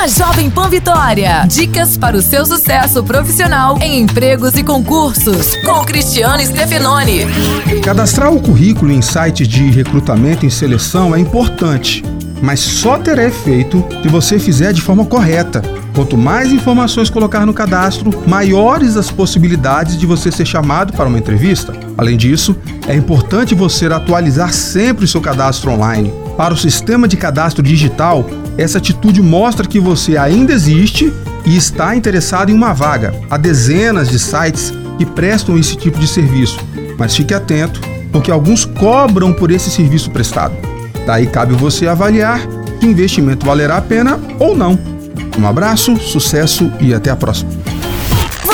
na Jovem Pan Vitória. Dicas para o seu sucesso profissional em empregos e concursos. Com Cristiano Stefanoni. Cadastrar o currículo em sites de recrutamento e seleção é importante, mas só terá efeito se você fizer de forma correta. Quanto mais informações colocar no cadastro, maiores as possibilidades de você ser chamado para uma entrevista. Além disso, é importante você atualizar sempre o seu cadastro online. Para o sistema de cadastro digital, essa atitude mostra que você ainda existe e está interessado em uma vaga. Há dezenas de sites que prestam esse tipo de serviço, mas fique atento, porque alguns cobram por esse serviço prestado. Daí cabe você avaliar se o investimento valerá a pena ou não. Um abraço, sucesso e até a próxima.